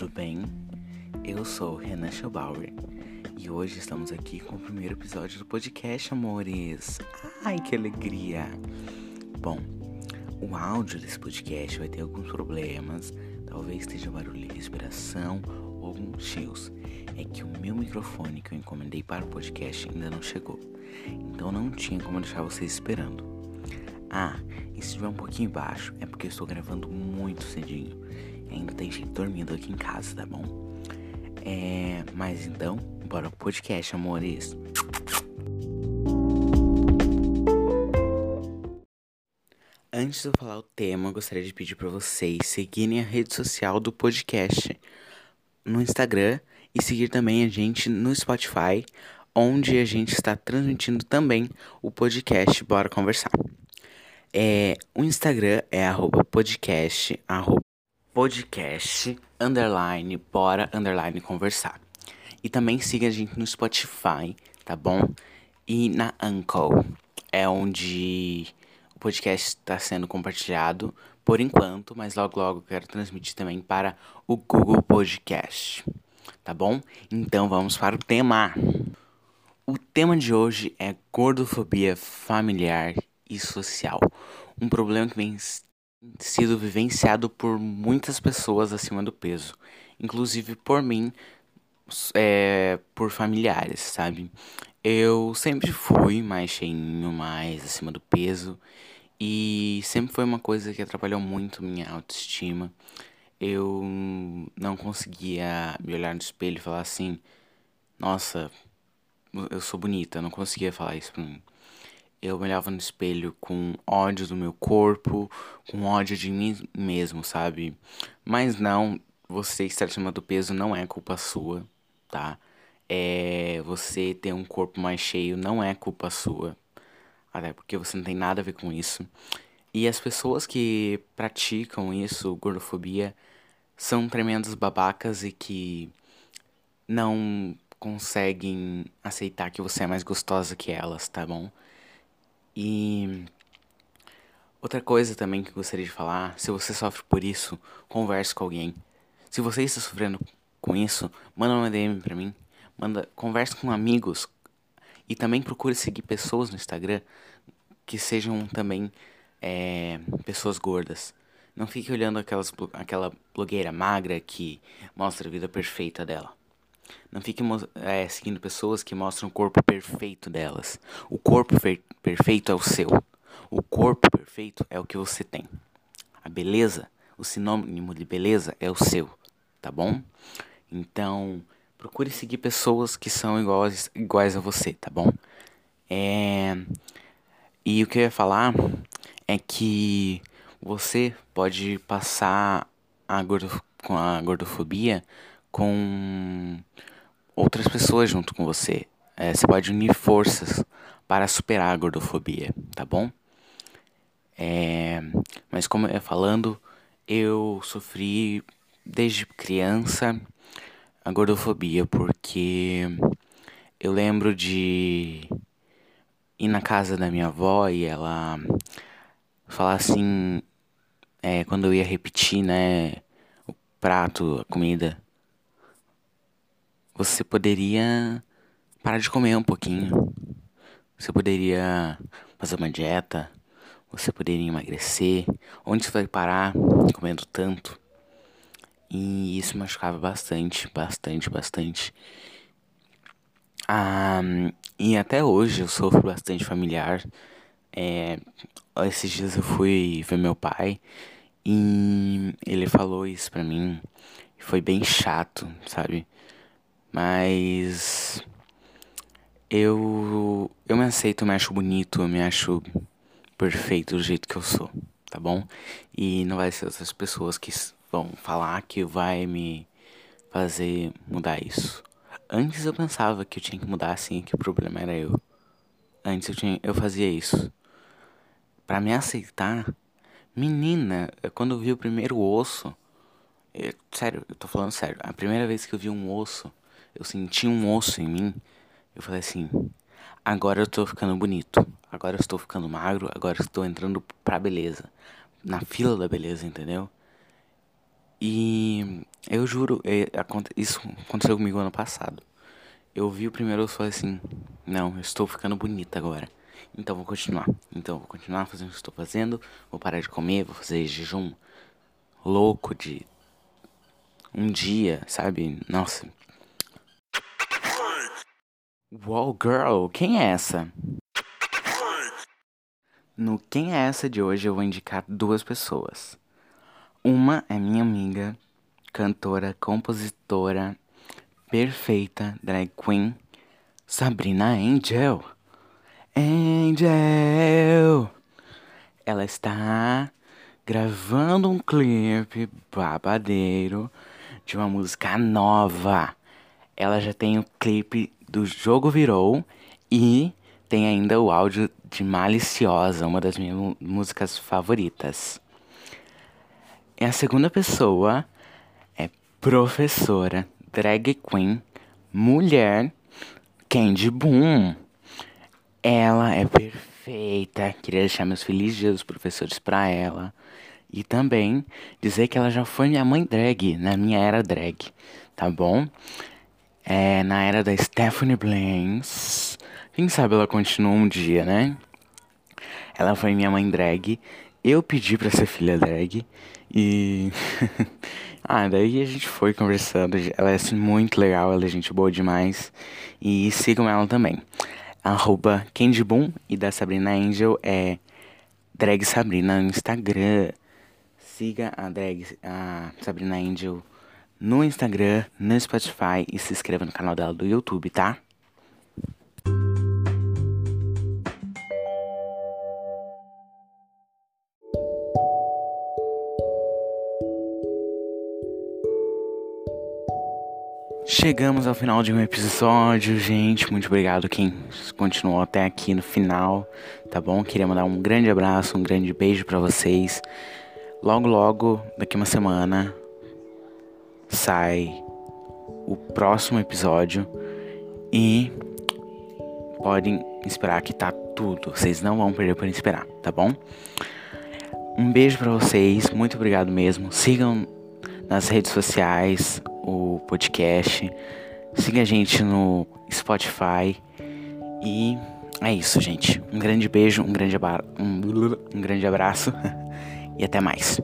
tudo bem? Eu sou Renan Schaubauer e hoje estamos aqui com o primeiro episódio do podcast, amores. Ai, que alegria! Bom, o áudio desse podcast vai ter alguns problemas, talvez esteja barulho de respiração ou alguns chios. É que o meu microfone que eu encomendei para o podcast ainda não chegou, então não tinha como deixar vocês esperando. Ah, e se estiver um pouquinho baixo, é porque eu estou gravando muito cedinho. Ainda tem gente dormindo aqui em casa, tá bom? É. Mas então, bora pro podcast, amores. Antes de eu falar o tema, gostaria de pedir para vocês seguirem a rede social do podcast no Instagram e seguir também a gente no Spotify, onde a gente está transmitindo também o podcast Bora Conversar. É, o Instagram é arroba podcast, podcast, underline, bora, underline, conversar. E também siga a gente no Spotify, tá bom? E na Anchor, é onde o podcast está sendo compartilhado por enquanto, mas logo logo quero transmitir também para o Google Podcast, tá bom? Então vamos para o tema. O tema de hoje é gordofobia familiar e social, um problema que vem sido vivenciado por muitas pessoas acima do peso, inclusive por mim, é, por familiares, sabe? Eu sempre fui mais cheinho, mais acima do peso, e sempre foi uma coisa que atrapalhou muito minha autoestima. Eu não conseguia me olhar no espelho e falar assim: Nossa, eu sou bonita. Eu não conseguia falar isso pra mim eu olhava no espelho com ódio do meu corpo, com ódio de mim mesmo, sabe? Mas não, você estar acima do peso não é culpa sua, tá? É, você ter um corpo mais cheio não é culpa sua, até porque você não tem nada a ver com isso. E as pessoas que praticam isso, gordofobia, são tremendos babacas e que não conseguem aceitar que você é mais gostosa que elas, tá bom? E outra coisa também que gostaria de falar, se você sofre por isso, converse com alguém. Se você está sofrendo com isso, manda uma DM pra mim, manda, converse com amigos e também procure seguir pessoas no Instagram que sejam também é, pessoas gordas. Não fique olhando aquelas, aquela blogueira magra que mostra a vida perfeita dela. Não fique é, seguindo pessoas que mostram o corpo perfeito delas. O corpo perfeito é o seu. O corpo perfeito é o que você tem. A beleza, o sinônimo de beleza é o seu, tá bom? Então, procure seguir pessoas que são iguais, iguais a você, tá bom? É... E o que eu ia falar é que você pode passar a gordo... com a gordofobia com outras pessoas junto com você. É, você pode unir forças para superar a gordofobia, tá bom? É, mas como eu ia falando, eu sofri desde criança a gordofobia porque eu lembro de ir na casa da minha avó e ela falar assim, é, quando eu ia repetir, né, o prato, a comida, você poderia parar de comer um pouquinho. Você poderia fazer uma dieta. Você poderia emagrecer. Onde você vai parar comendo tanto? E isso machucava bastante, bastante, bastante. Ah, e até hoje eu sofro bastante familiar. É, esses dias eu fui ver meu pai e ele falou isso pra mim. Foi bem chato, sabe? Mas eu eu me aceito, eu me acho bonito, eu me acho perfeito do jeito que eu sou, tá bom? E não vai ser outras pessoas que vão falar que vai me fazer mudar isso. Antes eu pensava que eu tinha que mudar assim, que o problema era eu. Antes eu tinha, eu fazia isso. Para me aceitar, menina, quando eu vi o primeiro osso, eu, sério, eu tô falando sério, a primeira vez que eu vi um osso, eu senti um osso em mim. Eu falei assim: agora eu tô ficando bonito, agora eu estou ficando magro, agora eu estou entrando pra beleza, na fila da beleza, entendeu? E eu juro, é, isso aconteceu comigo ano passado. Eu vi o primeiro e falei assim: Não, eu estou ficando bonita agora. Então vou continuar. Então vou continuar fazendo o que estou fazendo. Vou parar de comer, vou fazer jejum louco de um dia, sabe? Nossa. Wow, girl, quem é essa? No Quem é essa de hoje eu vou indicar duas pessoas. Uma é minha amiga, cantora, compositora, perfeita, drag queen, Sabrina Angel. Angel! Ela está gravando um clipe babadeiro de uma música nova. Ela já tem o clipe do Jogo Virou e tem ainda o áudio de Maliciosa, uma das minhas músicas favoritas. E a segunda pessoa é professora, drag queen, mulher, Candy Boom. Ela é perfeita. Queria deixar meus felizes dias dos professores pra ela. E também dizer que ela já foi minha mãe drag, na minha era drag, tá bom? É, na era da Stephanie Blaines. Quem sabe ela continua um dia, né? Ela foi minha mãe drag. Eu pedi pra ser filha drag. E. ah, daí a gente foi conversando. Ela é assim, muito legal, ela é gente boa demais. E sigam ela também arroba Candy Boom e da Sabrina Angel é Drag Sabrina no Instagram. Siga a drag a Sabrina Angel no Instagram, no Spotify e se inscreva no canal dela do YouTube, tá? Chegamos ao final de um episódio, gente. Muito obrigado quem continuou até aqui no final, tá bom? Queria mandar um grande abraço, um grande beijo para vocês. Logo, logo, daqui uma semana, sai o próximo episódio e podem esperar que tá tudo. Vocês não vão perder por esperar, tá bom? Um beijo para vocês, muito obrigado mesmo. Sigam nas redes sociais, o podcast. Siga a gente no Spotify. E é isso, gente. Um grande beijo, um grande, um, um grande abraço e até mais.